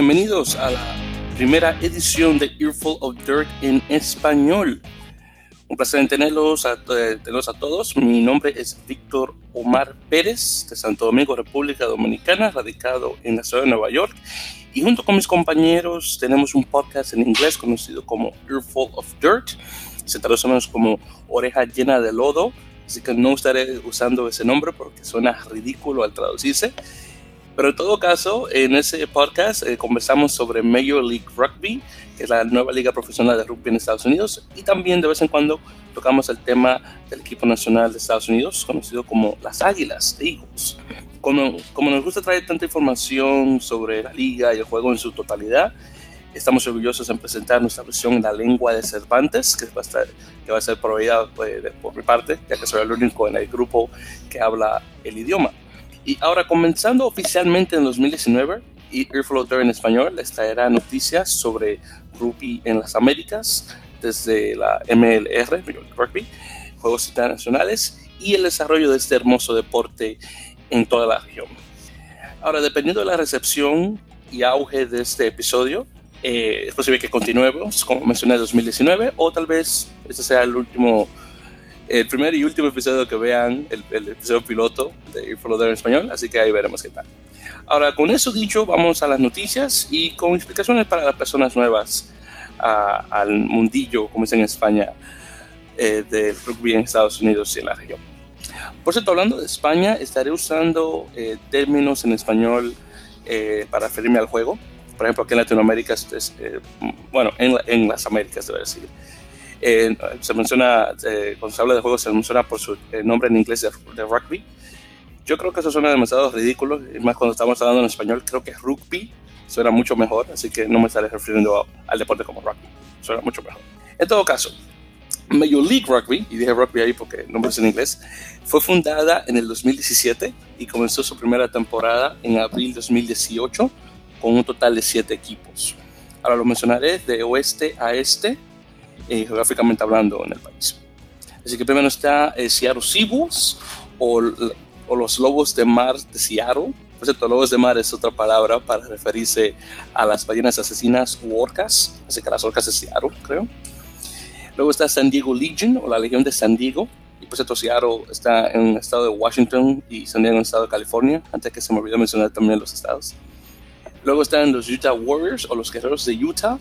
Bienvenidos a la primera edición de Earful of Dirt en español. Un placer en tenerlos a, tenerlos a todos. Mi nombre es Víctor Omar Pérez, de Santo Domingo, República Dominicana, radicado en la ciudad de Nueva York. Y junto con mis compañeros tenemos un podcast en inglés conocido como Earful of Dirt. Se traduce menos como oreja llena de lodo, así que no estaré usando ese nombre porque suena ridículo al traducirse. Pero en todo caso, en ese podcast eh, conversamos sobre Major League Rugby, que es la nueva liga profesional de rugby en Estados Unidos, y también de vez en cuando tocamos el tema del equipo nacional de Estados Unidos, conocido como las Águilas, Eagles. Como, como nos gusta traer tanta información sobre la liga y el juego en su totalidad, estamos orgullosos en presentar nuestra versión en la lengua de Cervantes, que va a, estar, que va a ser proveída pues, por mi parte, ya que soy el único en el grupo que habla el idioma. Y ahora, comenzando oficialmente en 2019, y Earful en español les traerá noticias sobre rugby en las Américas, desde la MLR, Rugby, Juegos Internacionales y el desarrollo de este hermoso deporte en toda la región. Ahora, dependiendo de la recepción y auge de este episodio, eh, es posible que continuemos, como mencioné, en 2019, o tal vez este sea el último el primer y último episodio que vean, el, episodio piloto de Follow en español, así que ahí veremos qué tal. Ahora, con eso dicho, vamos a las noticias y con explicaciones para las personas nuevas al mundillo, como dicen en España, eh, del rugby en Estados Unidos y en la región. Por cierto, hablando de España, estaré usando eh, términos en español eh, para referirme al juego. Por ejemplo, aquí en Latinoamérica, es, bueno, en, en las Américas, debo decir eh, se menciona, eh, cuando se habla de juegos, se menciona por su eh, nombre en inglés de, rugby. Yo creo que eso suena demasiado ridículo, y más cuando estamos hablando en español, creo que rugby suena mucho mejor, así que no me estaré refiriendo al deporte como rugby, suena mucho mejor. En todo caso, Major League Rugby, y dije rugby ahí porque el nombre es en inglés, fue fundada en el 2017 y comenzó su primera temporada en abril 2018 con un total de siete equipos. Ahora lo mencionaré de oeste a este eh, geográficamente hablando en el país. Así que primero está eh, Seattle Seabulls o, o, los lobos de mar de Seattle. Por cierto, lobos de mar es otra palabra para referirse a las ballenas asesinas u orcas, así que las orcas de Seattle, creo. Luego está San Diego Legion o la Legión de San Diego. Y por cierto, Seattle está en el estado de Washington y San Diego en el estado de California, antes que se me olvidó mencionar también los estados. Luego están los Utah Warriors o los Guerreros de Utah,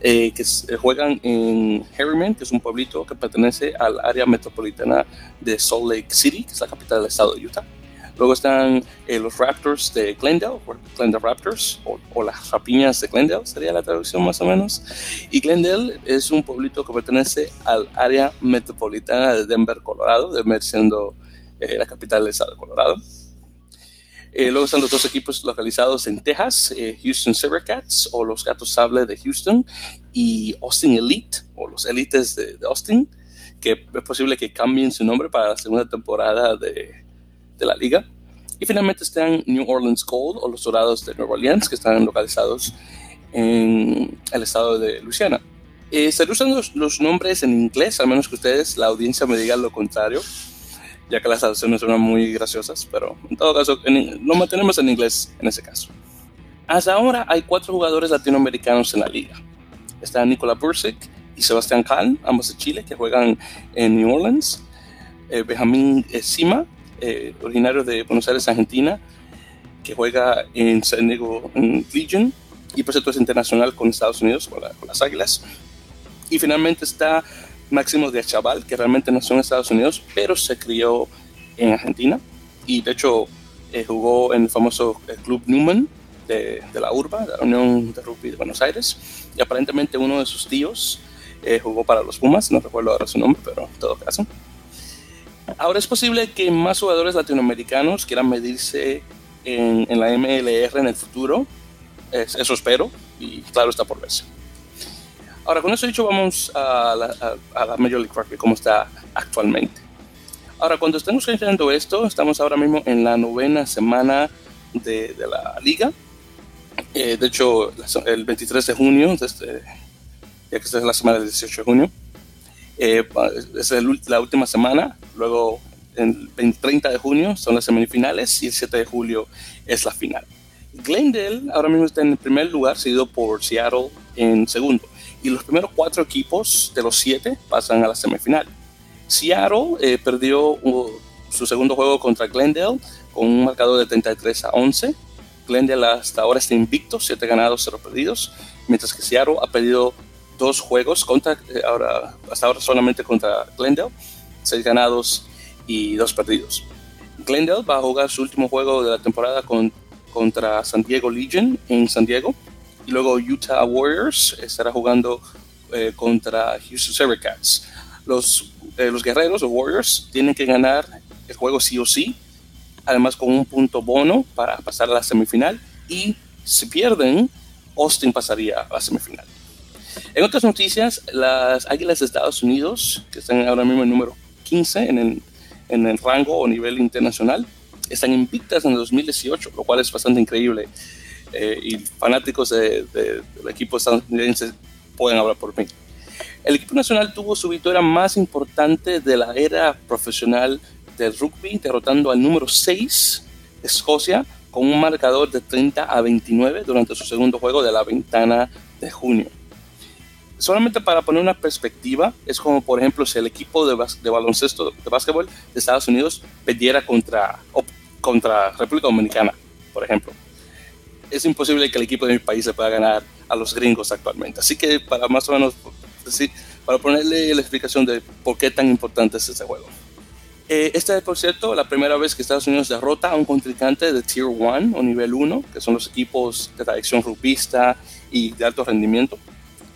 eh, que eh, juegan en Harriman, que es un pueblito que pertenece al área metropolitana de Salt Lake City, que es la capital del estado de Utah. Luego están eh, los Raptors de Glendale, Glendale Raptors, o, las rapiñas de Glendale, sería la traducción más o menos. Y Glendale es un pueblito que pertenece al área metropolitana de Denver, Colorado, Denver siendo la capital del estado de Colorado. Eh, luego están los dos equipos localizados en Texas, eh, Houston Cats o los Gatos Sable de Houston y Austin Elite o los Elites de, Austin, que es posible que cambien su nombre para la segunda temporada de, la liga. Y finalmente están New Orleans Gold o los Dorados de Nueva Orleans, que están localizados en el estado de Luisiana. Eh, estaré usando los nombres en inglés, a menos que ustedes, la audiencia, me diga lo contrario ya que las traducciones son muy graciosas, pero en todo caso lo mantenemos en inglés en ese caso. Hasta ahora hay cuatro jugadores latinoamericanos en la liga. Están Nicola Bursic y Sebastián Kahn, ambos de Chile, que juegan en New Orleans. Eh, Benjamín Sima, eh, originario de Buenos Aires, Argentina, que juega en San Diego Legion y por cierto es internacional con Estados Unidos, con, con las Águilas. Y finalmente está Máximo de Chaval, que realmente nació en Estados Unidos, pero se crió en Argentina y de hecho eh, jugó en el famoso eh, Club Newman de, la URBA, de la Unión de Rugby de Buenos Aires, y aparentemente uno de sus tíos eh, jugó para los Pumas, no recuerdo ahora su nombre, pero en todo caso. Ahora es posible que más jugadores latinoamericanos quieran medirse en, en la MLR en el futuro, eso espero, y claro está por verse. Ahora, con eso dicho, vamos a la, Major League Rugby, como está actualmente. Ahora, cuando estamos gestionando esto, estamos ahora mismo en la novena semana de, la liga. Eh, de hecho, el 23 de junio, este, ya que esta es la semana del 18 de junio, eh, es la última semana. Luego, el 30 de junio son las semifinales y el 7 de julio es la final. Glendale ahora mismo está en el primer lugar, seguido por Seattle en segundo. Y los primeros cuatro equipos de los siete pasan a la semifinal. Seattle eh, perdió uh, su segundo juego contra Glendale con un marcador de 33 a 11. Glendale hasta ahora está invicto, 7 ganados, 0 perdidos, mientras que Seattle ha perdido dos juegos contra, eh, ahora, hasta ahora solamente contra Glendale, 6 ganados y 2 perdidos. Glendale va a jugar su último juego de la temporada con, contra San Diego Legion en San Diego y luego Utah Warriors estará jugando eh, contra Houston Sabercats. Los, eh, los guerreros, los Warriors, tienen que ganar el juego sí o sí además con un punto bono para pasar a la semifinal y si pierden, Austin pasaría a la semifinal. En otras noticias, las Águilas de Estados Unidos, que están ahora mismo en número 15 en el, en el rango o nivel internacional, están invictas en el 2018, lo cual es bastante increíble. Eh, y fanáticos del equipo estadounidense pueden hablar por mí. El equipo nacional tuvo su victoria más importante de la era profesional del rugby, derrotando al número 6, Escocia, con un marcador de 30 a 29 durante su segundo juego de la ventana de junio. Solamente para poner una perspectiva, es como por ejemplo si el equipo de, baloncesto, de básquetbol de Estados Unidos perdiera contra, contra República Dominicana, por ejemplo. Es imposible que el equipo de mi país se pueda ganar a los gringos actualmente. Así que para más o menos, para ponerle la explicación de por qué tan importante es este juego. Eh, esta es, por cierto, la primera vez que Estados Unidos derrota a un contrincante de Tier 1 o nivel 1, que son los equipos de tradición rugbyista y de alto rendimiento.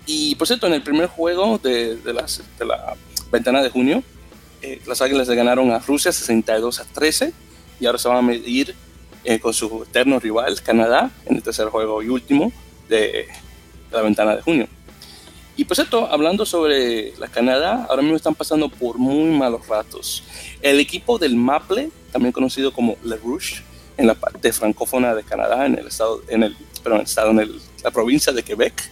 Y, por cierto, en el primer juego de la ventana de junio, eh, las Águilas le ganaron a Rusia 62 a 13 y ahora se van a medir eh, con su eterno rival, Canadá, en el tercer juego y último de la ventana de junio. Y pues esto, hablando sobre la Canadá, ahora mismo están pasando por muy malos ratos. El equipo del Maple, también conocido como Le Rouge, en la parte francófona de Canadá, en el estado, en el, perdón, estado, en la provincia de Quebec,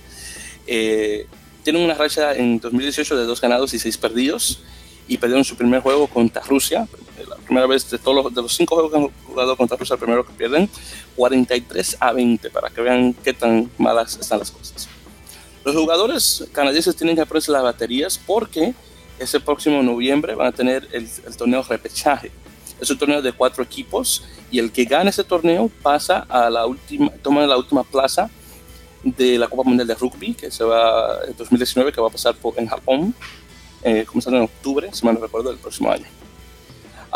eh, tienen una racha en 2018 de dos ganados y seis perdidos y perdieron su primer juego contra Rusia, la primera vez de todos los, de los cinco juegos que han jugado contra Rusia, el primero que pierden, 43 a 20, para que vean qué tan malas están las cosas. Los jugadores canadienses tienen que aprender las baterías porque ese próximo noviembre van a tener el, torneo repechaje. Es un torneo de cuatro equipos y el que gane ese torneo pasa a la última, toma la última plaza de la Copa Mundial de Rugby, que se va en 2019, que va a pasar por, en Japón, eh, comenzando en octubre, si mal no recuerdo, del próximo año.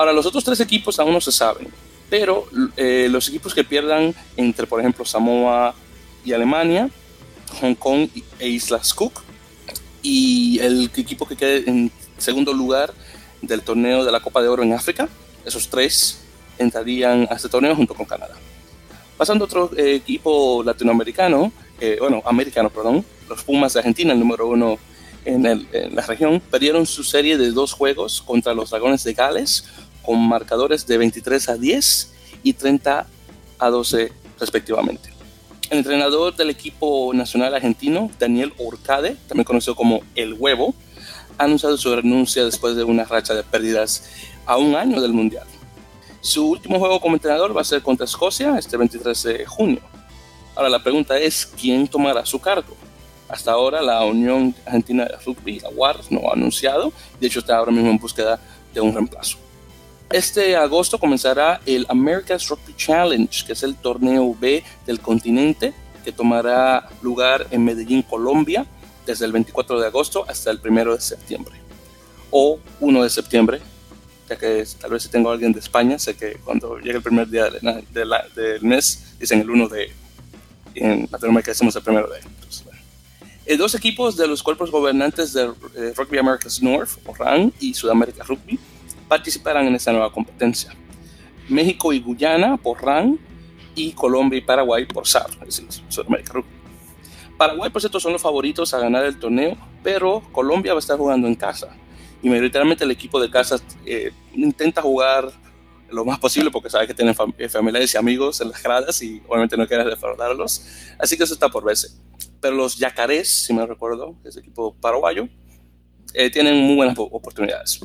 Ahora, los otros tres equipos aún no se saben, pero eh, los equipos que pierdan entre, por ejemplo, Samoa y Alemania, Hong Kong e Islas Cook. Y el equipo que quede en segundo lugar del torneo de la Copa de Oro en África, esos tres entrarían a este torneo junto con Canadá. Pasando a otro eh, equipo latinoamericano, eh, bueno, americano, perdón, los Pumas de Argentina, el número uno en, en, la región, perdieron su serie de dos juegos contra los Dragones de Gales con marcadores de 23 a 10 y 30 a 12 respectivamente. El entrenador del equipo nacional argentino, Daniel Orcade, también conocido como El Huevo, ha anunciado su renuncia después de una racha de pérdidas a un año del Mundial. Su último juego como entrenador va a ser contra Escocia este 23 de junio. Ahora la pregunta es, ¿quién tomará su cargo? Hasta ahora la Unión Argentina de Rugby, la UAR, no ha anunciado, de hecho está ahora mismo en búsqueda de un reemplazo. Este agosto comenzará el America's Rugby Challenge, que es el torneo B del continente, que tomará lugar en Medellín, Colombia, desde el 24 de agosto hasta el 1 de septiembre. O 1 de septiembre, ya que tal vez si tengo alguien de España, sé que cuando llegue el primer día del mes, dicen el 1 de... En Latinoamérica decimos el primero de... Entonces, eh, dos equipos de los cuerpos gobernantes de eh, Rugby Americas North, o RAN, y Sudamérica Rugby, participarán en esta nueva competencia. México y Guyana por RAN y Colombia y Paraguay por SAR, es decir, Sudamérica Rugby. Paraguay, por cierto, son los favoritos a ganar el torneo, pero Colombia va a estar jugando en casa. Y mayoritariamente el equipo de casa eh, intenta jugar lo más posible porque sabe que tienen eh, familiares y amigos en las gradas y obviamente no quieren defraudarlos. Así que eso está por verse. Pero los Yacarés, si me recuerdo, ese equipo paraguayo, eh, tienen muy buenas oportunidades.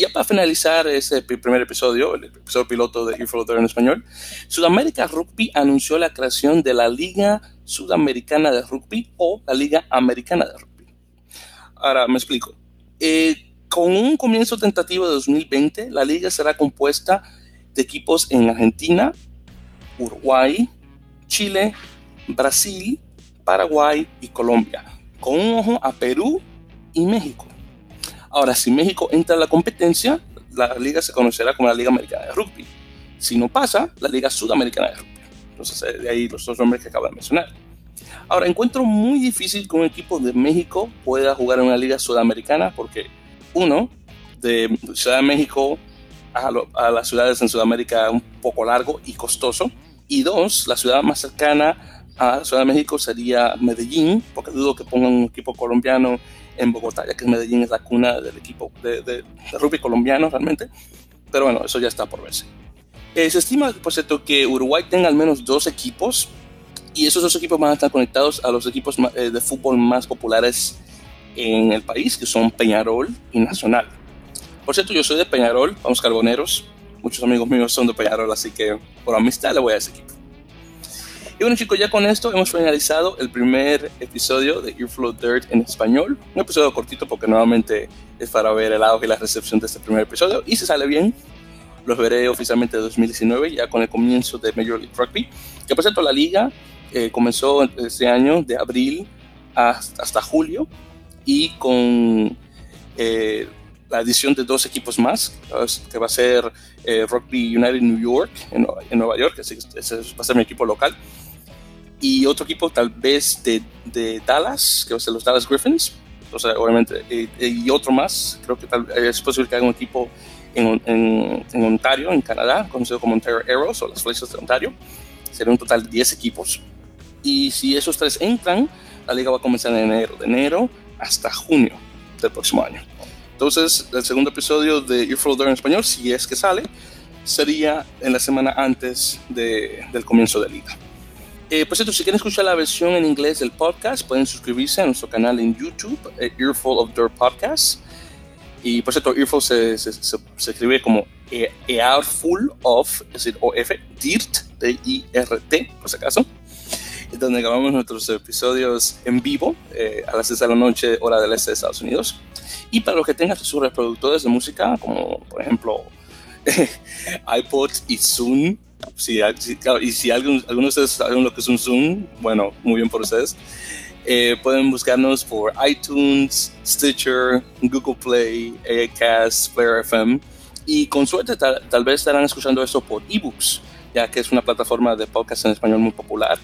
Y ya para finalizar ese primer episodio, el episodio piloto de Earful en español, Sudamérica Rugby anunció la creación de la Liga Sudamericana de Rugby o la Liga Americana de Rugby. Ahora me explico. Eh, con un comienzo tentativo de 2020, la liga será compuesta de equipos en Argentina, Uruguay, Chile, Brasil, Paraguay y Colombia, con un ojo a Perú y México. Ahora, si México entra a la competencia, la liga se conocerá como la Liga Americana de Rugby. Si no pasa, la Liga Sudamericana de Rugby. Entonces, eh, de ahí los dos nombres que acabo de mencionar. Ahora, encuentro muy difícil que un equipo de México pueda jugar en una liga sudamericana porque, uno, de Ciudad de México a, a las ciudades en Sudamérica es un poco largo y costoso. Y dos, la ciudad más cercana a Ciudad de México sería Medellín, porque dudo que pongan un equipo colombiano en Bogotá, ya que Medellín es la cuna del equipo de, rugby colombiano realmente. Pero bueno, eso ya está por verse. Eh, se estima, por cierto, que Uruguay tenga al menos dos equipos y esos dos equipos van a estar conectados a los equipos eh, de fútbol más populares en el país, que son Peñarol y Nacional. Por cierto, yo soy de Peñarol, vamos carboneros. Muchos amigos míos son de Peñarol, así que por amistad le voy a ese equipo. Y bueno chicos, ya con esto hemos finalizado el primer episodio de Earflow Dirt en español. Un episodio cortito porque nuevamente es para ver el auge y la recepción de este primer episodio. Y si sale bien, los veré oficialmente en 2019, ya con el comienzo de Major League Rugby. Que por cierto, la liga eh, comenzó este año, de abril hasta, julio, y con eh, la adición de dos equipos más, que va a ser eh, Rugby United New York, en, Nueva York, ese, ese va a ser mi equipo local y otro equipo tal vez de, de Dallas, que va a ser los Dallas Griffins, o sea, obviamente, y, otro más, creo que tal, es posible que haga un equipo en, en, en, Ontario, en Canadá, conocido como Ontario Arrows o las Flechas de Ontario. Sería un total de 10 equipos. Y si esos tres entran, la liga va a comenzar en enero, de enero hasta junio del próximo año. Entonces, el segundo episodio de Earful en español, si es que sale, sería en la semana antes de, del comienzo de liga. Eh, por cierto, si quieren escuchar la versión en inglés del podcast, pueden suscribirse a nuestro canal en YouTube, eh, Earful of Dirt Podcast. Y por cierto, Earful se, se, se, escribe como e, Earful of, es decir, OF, Dirt, D-I-R-T, por si acaso. Donde grabamos nuestros episodios en vivo eh, a las 6 de la noche, hora del este de Estados Unidos. Y para los que tengan sus reproductores de música, como por ejemplo iPod y Zoom, si, y si algunos de ustedes saben lo que es un Zoom, bueno, muy bien por ustedes. Eh, pueden buscarnos por iTunes, Stitcher, Google Play, Acast, Player FM. Y con suerte tal, vez estarán escuchando esto por ebooks, ya que es una plataforma de podcast en español muy popular.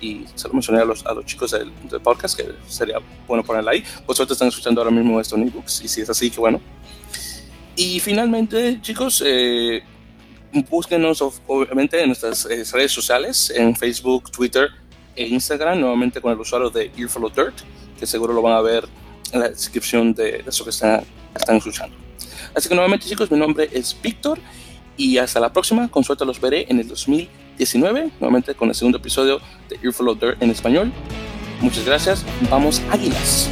Y se lo mencioné a los, a los chicos del, podcast, que sería bueno ponerla ahí. Por suerte están escuchando ahora mismo esto en ebooks. Y si es así, que bueno. Y finalmente, chicos, eh, búsquenos obviamente en nuestras eh, redes sociales, en Facebook, Twitter e Instagram, nuevamente con el usuario de Earful Dirt, que seguro lo van a ver en la descripción de eso que están, están escuchando. Así que nuevamente chicos, mi nombre es Víctor y hasta la próxima, con suerte los veré en el 2019, nuevamente con el segundo episodio de Earful Dirt en español. Muchas gracias, vamos águilas.